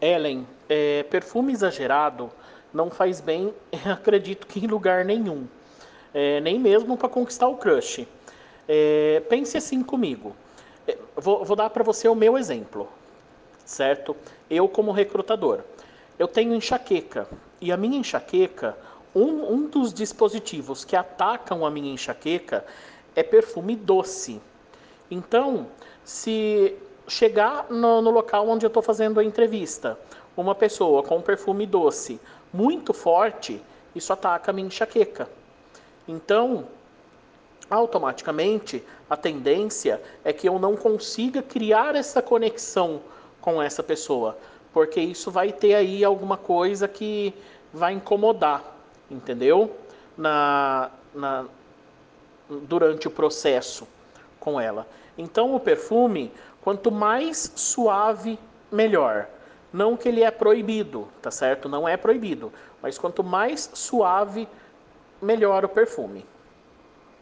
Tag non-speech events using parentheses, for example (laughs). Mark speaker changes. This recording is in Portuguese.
Speaker 1: Ellen, é, perfume exagerado não faz bem, (laughs) acredito que em lugar nenhum. É, nem mesmo para conquistar o crush. É, pense assim comigo. É, vou, vou dar para você o meu exemplo, certo? Eu, como recrutador, eu tenho enxaqueca. E a minha enxaqueca, um, um dos dispositivos que atacam a minha enxaqueca é perfume doce. Então, se chegar no, no local onde eu estou fazendo a entrevista, uma pessoa com perfume doce muito forte, isso ataca a minha enxaqueca. Então, automaticamente, a tendência é que eu não consiga criar essa conexão com essa pessoa, porque isso vai ter aí alguma coisa que vai incomodar, entendeu? Na, na, durante o processo com ela. Então, o perfume, quanto mais suave, melhor. Não que ele é proibido, tá certo? Não é proibido, mas quanto mais suave, melhor o perfume.